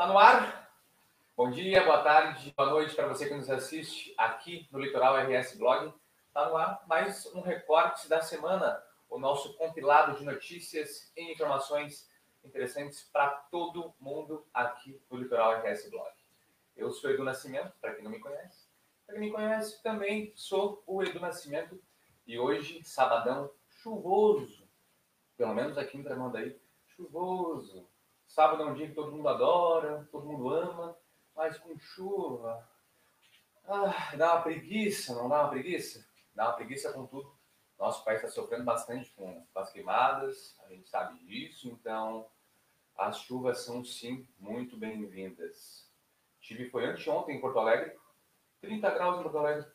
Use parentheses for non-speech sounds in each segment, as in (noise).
Tá no ar? Bom dia, boa tarde, boa noite para você que nos assiste aqui no Litoral RS Blog. Tá no ar mais um recorte da semana, o nosso compilado de notícias e informações interessantes para todo mundo aqui no Litoral RS Blog. Eu sou Edu Nascimento, para quem não me conhece. Para quem me conhece, também sou o Edu Nascimento. E hoje, sabadão chuvoso, pelo menos aqui em Tramandaí, chuvoso. Sábado é um dia que todo mundo adora, todo mundo ama, mas com chuva. Ah, dá uma preguiça, não dá uma preguiça? Dá uma preguiça com tudo. Nosso país está sofrendo bastante com as queimadas, a gente sabe disso, então as chuvas são sim muito bem-vindas. Tive foi anteontem em Porto Alegre, 30 graus em Porto Alegre.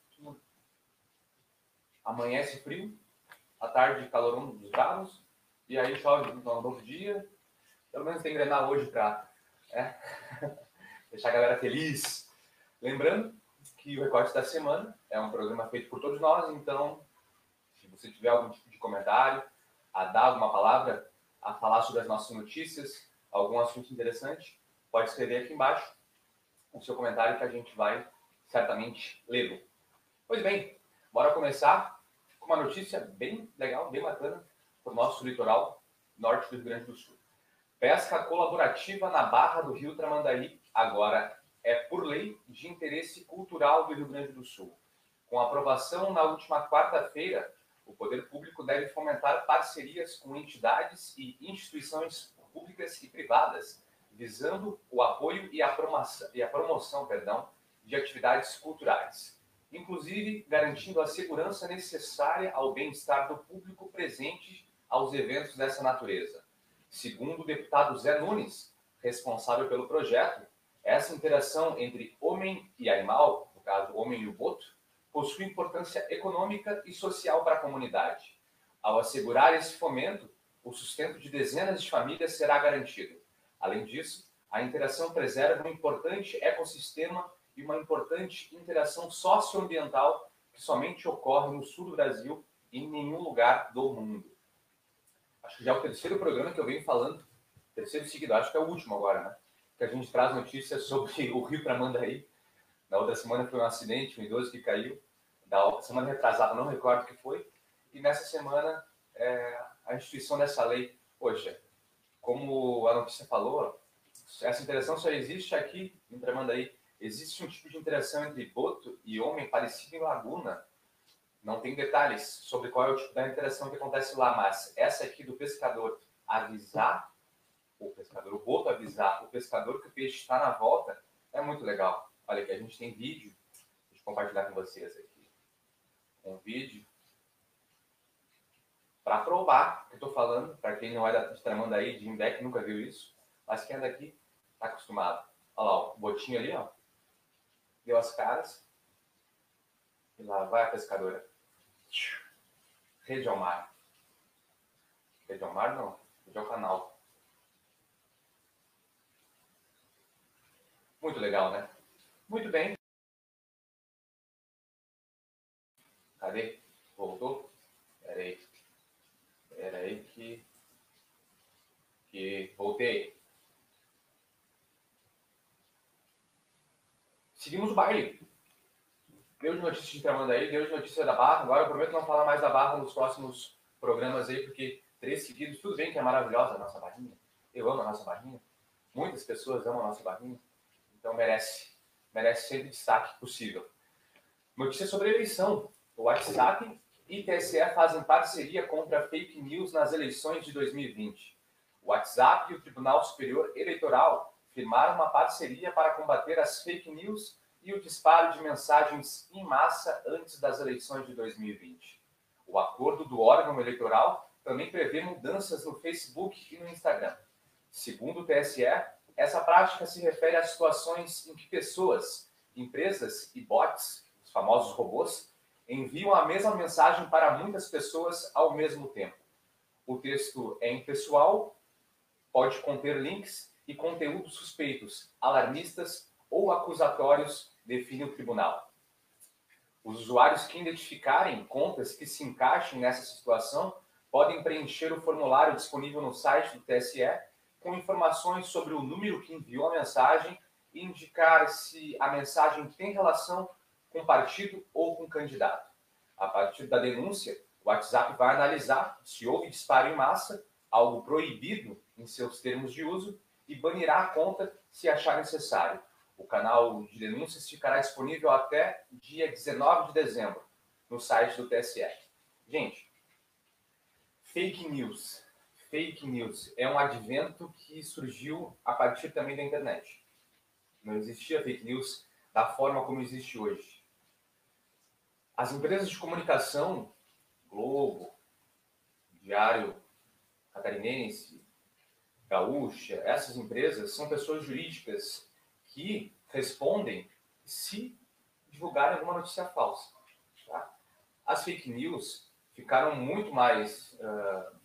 Amanhece frio, à tarde calorão dos bravos, e aí chove no novo dia. Pelo menos tem Grenal hoje para é, (laughs) deixar a galera feliz. Lembrando que o Recorte da Semana é um programa feito por todos nós, então se você tiver algum tipo de comentário, a dar alguma palavra, a falar sobre as nossas notícias, algum assunto interessante, pode escrever aqui embaixo o seu comentário que a gente vai certamente lê-lo. Pois bem, bora começar com uma notícia bem legal, bem bacana para o nosso litoral norte do Rio Grande do Sul. Pesca colaborativa na Barra do Rio Tramandaí agora é por lei de interesse cultural do Rio Grande do Sul. Com aprovação na última quarta-feira, o poder público deve fomentar parcerias com entidades e instituições públicas e privadas, visando o apoio e a promoção, e a promoção perdão, de atividades culturais, inclusive garantindo a segurança necessária ao bem-estar do público presente aos eventos dessa natureza. Segundo o deputado Zé Nunes, responsável pelo projeto, essa interação entre homem e animal, no caso, homem e o boto, possui importância econômica e social para a comunidade. Ao assegurar esse fomento, o sustento de dezenas de famílias será garantido. Além disso, a interação preserva um importante ecossistema e uma importante interação socioambiental que somente ocorre no sul do Brasil e em nenhum lugar do mundo. Acho que já é o terceiro programa que eu venho falando, terceiro seguido, acho que é o último agora, né? Que a gente traz notícias sobre (laughs) o Rio Tramandaí. Na outra semana foi um acidente, um idoso que caiu. Da semana retrasada, não recordo o que foi. E nessa semana é, a instituição dessa lei, poxa, como a notícia falou, essa interação só existe aqui em Tramandaí. Existe um tipo de interação entre boto e homem parecido em laguna. Não tem detalhes sobre qual é o tipo da interação que acontece lá, mas essa aqui do pescador avisar o pescador, o boto avisar o pescador que o peixe está na volta, é muito legal. Olha aqui, a gente tem vídeo, deixa eu compartilhar com vocês aqui. Um vídeo para provar que eu estou falando, para quem não é da Tramandaí, de Imbeck, nunca viu isso, mas quem é daqui está acostumado. Olha lá, o botinho ali, ó, deu as caras, e lá vai a pescadora. Rede ao mar. Rede ao mar não, rede ao canal. Muito legal, né? Muito bem. Cadê? Voltou? Pera aí. Aí que... Que voltei. Seguimos o baile. Deu de notícia de Tramandaí, deu de notícia da Barra. Agora eu prometo não falar mais da Barra nos próximos programas aí, porque três seguidos, tudo bem que é maravilhosa a nossa barrinha. Eu amo a nossa barrinha. Muitas pessoas amam a nossa barrinha. Então merece, merece sempre destaque possível. Notícia sobre eleição. O WhatsApp e TSE fazem parceria contra fake news nas eleições de 2020. O WhatsApp e o Tribunal Superior Eleitoral firmaram uma parceria para combater as fake news e o disparo de mensagens em massa antes das eleições de 2020. O acordo do órgão eleitoral também prevê mudanças no Facebook e no Instagram. Segundo o TSE, essa prática se refere a situações em que pessoas, empresas e bots, os famosos robôs, enviam a mesma mensagem para muitas pessoas ao mesmo tempo. O texto é impessoal, pode conter links e conteúdos suspeitos, alarmistas ou acusatórios, define o tribunal. Os usuários que identificarem contas que se encaixem nessa situação podem preencher o formulário disponível no site do TSE, com informações sobre o número que enviou a mensagem e indicar se a mensagem tem relação com partido ou com candidato. A partir da denúncia, o WhatsApp vai analisar se houve disparo em massa, algo proibido em seus termos de uso, e banirá a conta se achar necessário. O canal de denúncias ficará disponível até dia 19 de dezembro no site do TSE. Gente, fake news. Fake news é um advento que surgiu a partir também da internet. Não existia fake news da forma como existe hoje. As empresas de comunicação, Globo, Diário Catarinense, Gaúcha, essas empresas são pessoas jurídicas que respondem se divulgarem alguma notícia falsa. Tá? As fake news ficaram muito mais uh,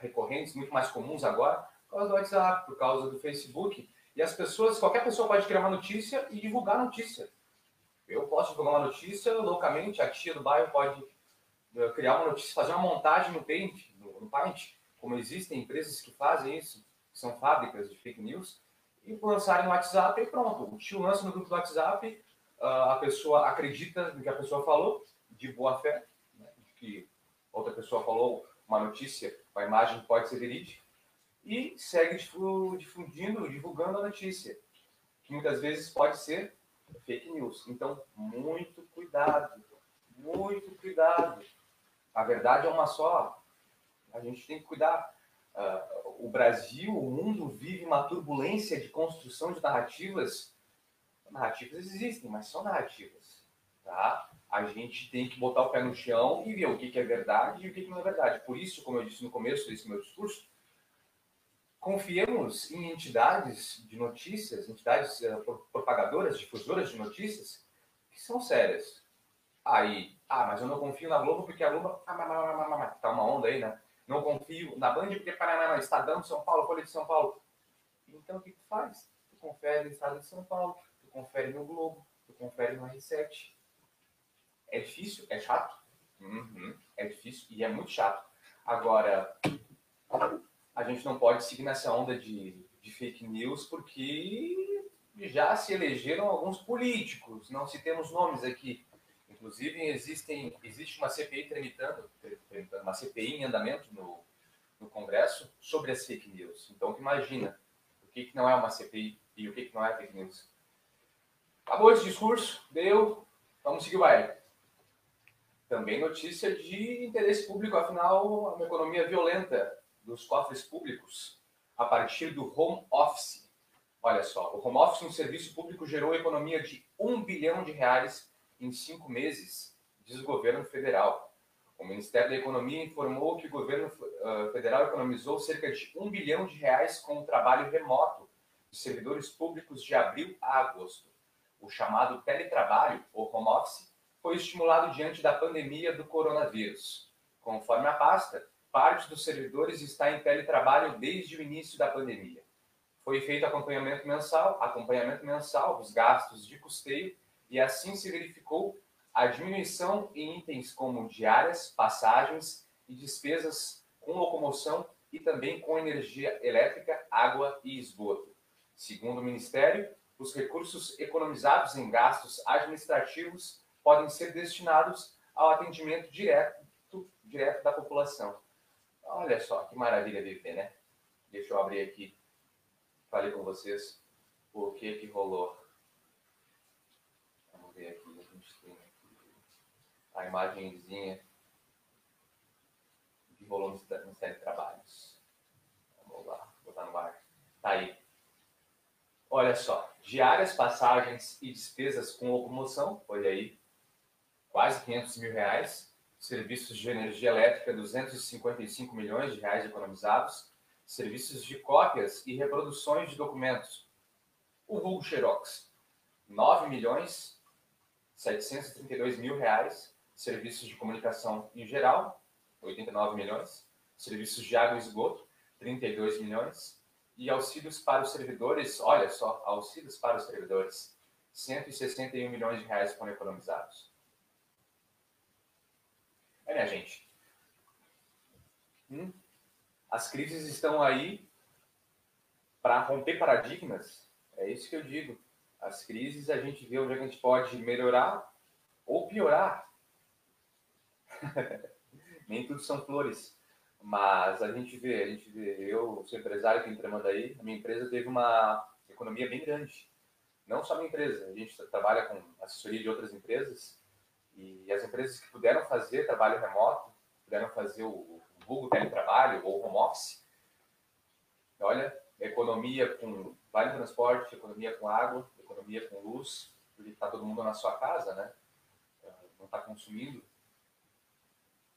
recorrentes, muito mais comuns agora, por causa do WhatsApp, por causa do Facebook. E as pessoas, qualquer pessoa pode criar uma notícia e divulgar a notícia. Eu posso divulgar uma notícia loucamente, a tia do bairro pode uh, criar uma notícia, fazer uma montagem no Paint, no, no Paint, como existem empresas que fazem isso, que são fábricas de fake news, e lançarem no WhatsApp e pronto. O tio lança no grupo do WhatsApp, a pessoa acredita no que a pessoa falou, de boa fé, né, de que outra pessoa falou uma notícia, uma imagem pode ser verídica, e segue difundindo, divulgando a notícia, que muitas vezes pode ser fake news. Então, muito cuidado, muito cuidado. A verdade é uma só, a gente tem que cuidar. Uh, Brasil, o mundo vive uma turbulência de construção de narrativas. Narrativas existem, mas são narrativas. Tá? A gente tem que botar o pé no chão e ver o que, é verdade e o que, não é verdade. Por isso, como eu disse no começo desse meu discurso, confiemos em entidades de notícias, entidades uh, propagadoras, difusoras de notícias, que são sérias. Aí, ah, mas eu não confio na Globo porque a Globo. Ah, tá uma onda aí, né? Não confio na Band porque Paraná, Estadão de São Paulo, Folha de São Paulo. Então o que tu faz? Tu confere no Estado de São Paulo, tu confere no Globo, tu confere no R7. É difícil, é chato. Uhum. É difícil e é muito chato. Agora, a gente não pode seguir nessa onda de, de fake news porque já se elegeram alguns políticos, não citemos nomes aqui, Inclusive, existem, existe uma CPI tramitando, uma CPI em andamento no, no Congresso sobre as fake news. Então, imagina o que, que não é uma CPI e o que, que não é fake news. Acabou esse discurso, deu, vamos seguir o baile. Também notícia de interesse público, afinal, uma economia violenta dos cofres públicos a partir do home office. Olha só, o home office no serviço público gerou economia de um bilhão de reais em cinco meses, diz o governo federal. O Ministério da Economia informou que o governo uh, federal economizou cerca de um bilhão de reais com o trabalho remoto de servidores públicos de abril a agosto. O chamado teletrabalho, ou home office, foi estimulado diante da pandemia do coronavírus. Conforme a pasta, parte dos servidores está em teletrabalho desde o início da pandemia. Foi feito acompanhamento mensal, acompanhamento mensal dos gastos de custeio e assim se verificou a diminuição em itens como diárias, passagens e despesas com locomoção e também com energia elétrica, água e esgoto. Segundo o Ministério, os recursos economizados em gastos administrativos podem ser destinados ao atendimento direto, direto da população. Olha só que maravilha viver, né? Deixa eu abrir aqui, falei com vocês o que que rolou ver aqui, a gente tem a imagenzinha de volume no série de trabalhos. Vamos lá, botar no ar. Tá aí. Olha só, diárias, passagens e despesas com locomoção, olha aí, quase 500 mil reais. Serviços de energia elétrica, 255 milhões de reais economizados. Serviços de cópias e reproduções de documentos. O vulgo Xerox, 9 milhões 732 mil reais, serviços de comunicação em geral, 89 milhões, serviços de água e esgoto, 32 milhões, e auxílios para os servidores, olha só, auxílios para os servidores, 161 milhões de reais foram economizados. É, minha gente. Hum? As crises estão aí romper paradigmas, é isso que eu digo. As crises a gente vê onde a gente pode melhorar ou piorar. (laughs) Nem tudo são flores. Mas a gente vê, a gente vê, eu sou empresário aqui em Tramandaí, a minha empresa teve uma economia bem grande. Não só a minha empresa, a gente trabalha com assessoria de outras empresas e as empresas que puderam fazer trabalho remoto, puderam fazer o vulgo teletrabalho ou home office, olha, economia com vale transporte, economia com água, economia com luz, porque está todo mundo na sua casa, né? Não está consumindo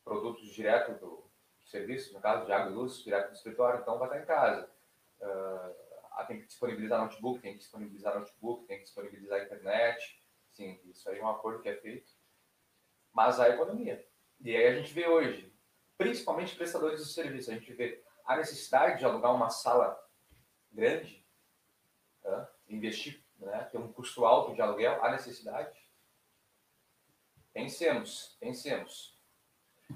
produtos direto do serviço, no caso de água e luz, direto do escritório, então vai estar em casa. Uh, tem que disponibilizar notebook, tem que disponibilizar notebook, tem que disponibilizar internet. Sim, isso aí é um acordo que é feito. Mas a economia. E aí a gente vê hoje, principalmente prestadores de serviço, a gente vê a necessidade de alugar uma sala grande, tá? investir, né? um custo alto de aluguel, a necessidade. Pensemos, pensemos.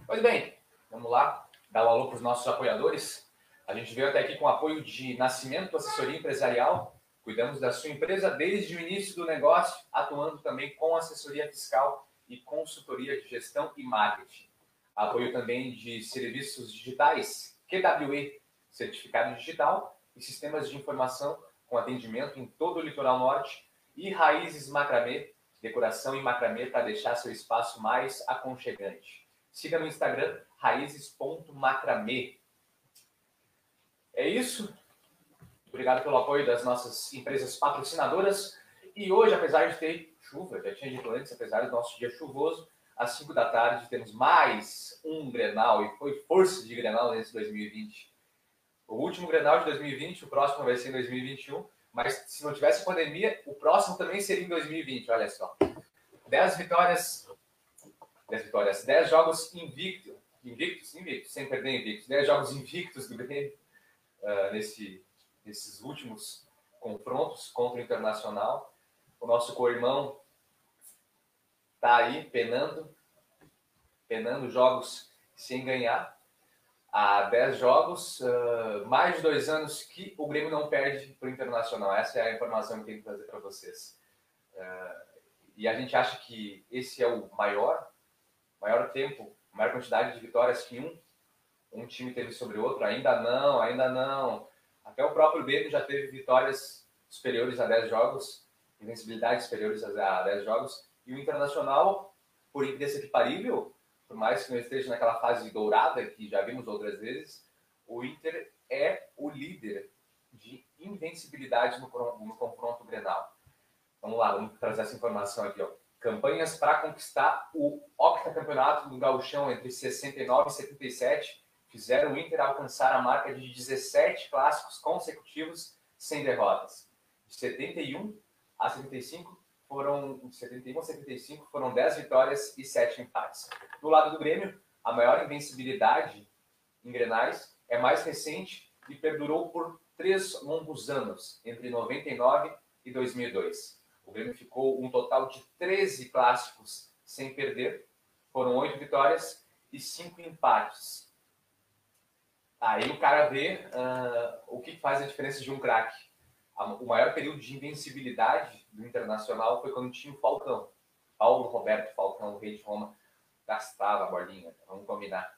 Pois bem, vamos lá dar alô para os nossos apoiadores. A gente veio até aqui com apoio de Nascimento Assessoria Empresarial. Cuidamos da sua empresa desde o início do negócio, atuando também com assessoria fiscal e consultoria de gestão e marketing. Apoio também de serviços digitais, QWE, certificado digital e sistemas de informação com atendimento em todo o litoral norte e Raízes Macramê, decoração em macramê para deixar seu espaço mais aconchegante. Siga no Instagram raízes.macramê. É isso. Obrigado pelo apoio das nossas empresas patrocinadoras. E hoje, apesar de ter chuva, já tinha dito antes, apesar do nosso dia chuvoso, às 5 da tarde temos mais um Grenal, e foi força de Grenal nesse 2020. O último Grenal de 2020, o próximo vai ser em 2021, mas se não tivesse pandemia, o próximo também seria em 2020, olha só. 10 vitórias 10 vitórias, 10 jogos invictos, invictos, invictos, sem perder invictos, 10 jogos invictos do Grêmio uh, nesse, nesses últimos confrontos contra o Internacional. O nosso co-irmão está aí penando, penando jogos sem ganhar. Há 10 jogos, uh, mais de dois anos que o Grêmio não perde para o Internacional. Essa é a informação que tenho que trazer para vocês. Uh, e a gente acha que esse é o maior maior tempo, maior quantidade de vitórias que um, um time teve sobre o outro. Ainda não, ainda não. Até o próprio Grêmio já teve vitórias superiores a 10 jogos, invencibilidade superiores a 10 jogos. E o Internacional, por indesequiparível, por mais que não esteja naquela fase dourada que já vimos outras vezes, o Inter é o líder de invencibilidade no, no confronto Grenal. Vamos lá, vamos trazer essa informação aqui. Ó campanhas para conquistar o octacampeonato do Gauchão entre 69 e 77 fizeram o Inter alcançar a marca de 17 clássicos consecutivos sem derrotas. De 71 a 75 foram de 71 a 75 foram 10 vitórias e 7 empates. Do lado do Grêmio, a maior invencibilidade em Grenais é mais recente e perdurou por três longos anos, entre 99 e 2002. O Grêmio ficou um total de 13 clássicos sem perder. Foram oito vitórias e cinco empates. Aí o cara vê uh, o que faz a diferença de um craque. O maior período de invencibilidade do Internacional foi quando tinha o Falcão. Paulo Roberto Falcão, o rei de Roma, gastava a bolinha, vamos combinar.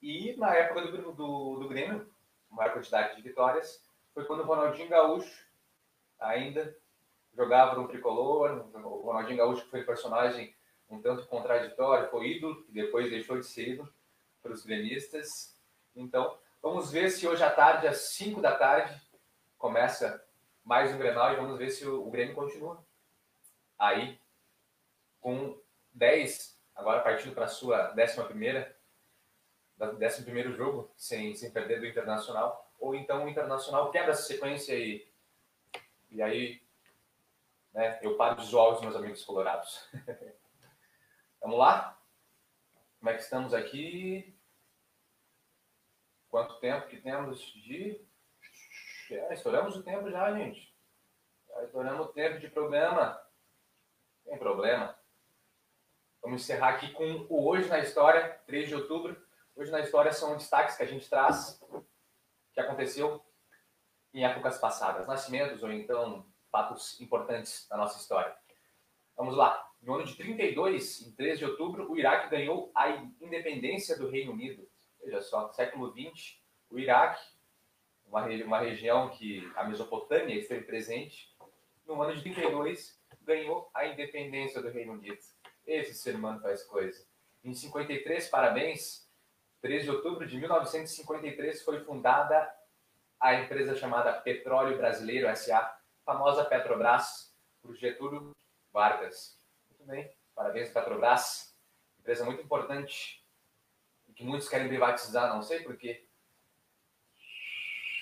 E na época do, do, do Grêmio, a maior quantidade de vitórias foi quando o Ronaldinho Gaúcho ainda jogava no tricolor, o Ronaldinho Gaúcho foi personagem um tanto contraditório, foi ídolo, e depois deixou de ser ídolo para os gremistas. Então, vamos ver se hoje à tarde, às 5 da tarde, começa mais um Grenal e vamos ver se o, o Grêmio continua aí com 10, agora partindo para a sua 11 primeira, 11 primeiro jogo, sem, sem perder do Internacional, ou então o Internacional quebra essa sequência e, e aí né? Eu paro de zoar os meus amigos colorados. (laughs) Vamos lá? Como é que estamos aqui? Quanto tempo que temos de. É, estouramos o tempo já, gente. Já estouramos o tempo de programa. Tem problema. Vamos encerrar aqui com o Hoje na História, 3 de outubro. Hoje na História são destaques que a gente traz, que aconteceu em épocas passadas, nascimentos ou então fatos importantes da nossa história. Vamos lá. No ano de 32, em 3 de outubro, o Iraque ganhou a independência do Reino Unido. Veja só, século 20, o Iraque, uma, uma região que a Mesopotâmia esteve presente, no ano de 32, ganhou a independência do Reino Unido. Esse ser humano faz coisa. Em 53, parabéns, 3 de outubro de 1953 foi fundada a empresa chamada Petróleo Brasileiro S.A., famosa Petrobras, por Getúlio Vargas. Muito bem, parabéns Petrobras, empresa muito importante que muitos querem privatizar, não sei porquê.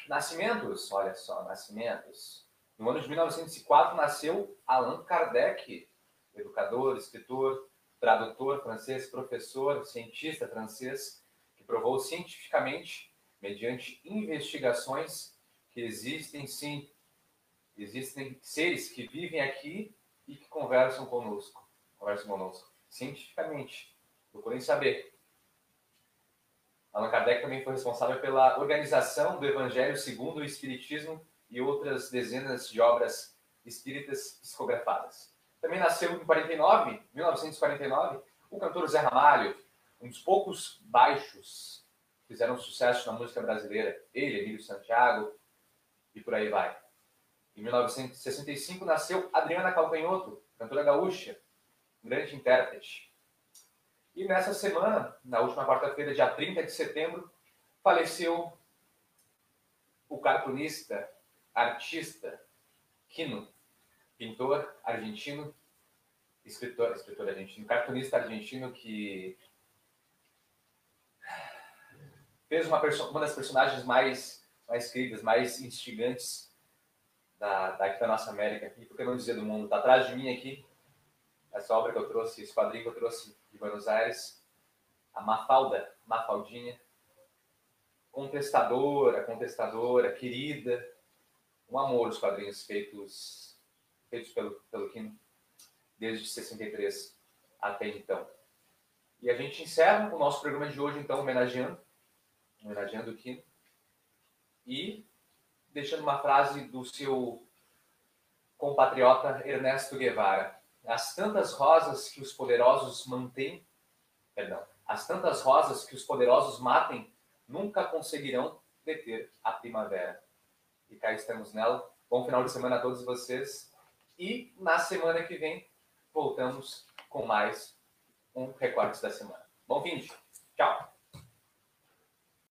Nascimentos, olha só, nascimentos. No ano de 1904 nasceu Allan Kardec, educador, escritor, tradutor francês, professor, cientista francês, que provou cientificamente, mediante investigações, que existem sim, existem seres que vivem aqui e que conversam conosco, conversam conosco, cientificamente. Procurem saber. Allan Kardec também foi responsável pela organização do Evangelho segundo o Espiritismo e outras dezenas de obras espíritas psicografadas. Também nasceu em 49, 1949, o cantor Zé Ramalho, um dos poucos baixos que fizeram sucesso na música brasileira. Ele, Emílio Santiago, e por aí vai. Em 1965 nasceu Adriana Calcanhoto, cantora gaúcha, grande intérprete. E nessa semana, na última quarta-feira, dia 30 de setembro, faleceu o cartunista, artista, Quino, pintor argentino, escritor, escritor argentino, cartunista argentino que fez uma, uma das personagens mais, mais queridas, mais instigantes da, daqui da nossa América, e por que não dizer do mundo. Está atrás de mim aqui, essa obra que eu trouxe, esse quadrinho que eu trouxe de Buenos Aires, a Mafalda, Mafaldinha, contestadora, contestadora, querida, um amor os quadrinhos feitos feitos pelo, pelo Kino desde 63 até então. E a gente encerra o nosso programa de hoje, então, homenageando, homenageando o Kino e deixando uma frase do seu compatriota Ernesto Guevara. As tantas rosas que os poderosos mantêm, perdão, as tantas rosas que os poderosos matem, nunca conseguirão deter a primavera. E cá estamos nela. Bom final de semana a todos vocês. E na semana que vem voltamos com mais um Recortes da Semana. Bom fim. Tchau!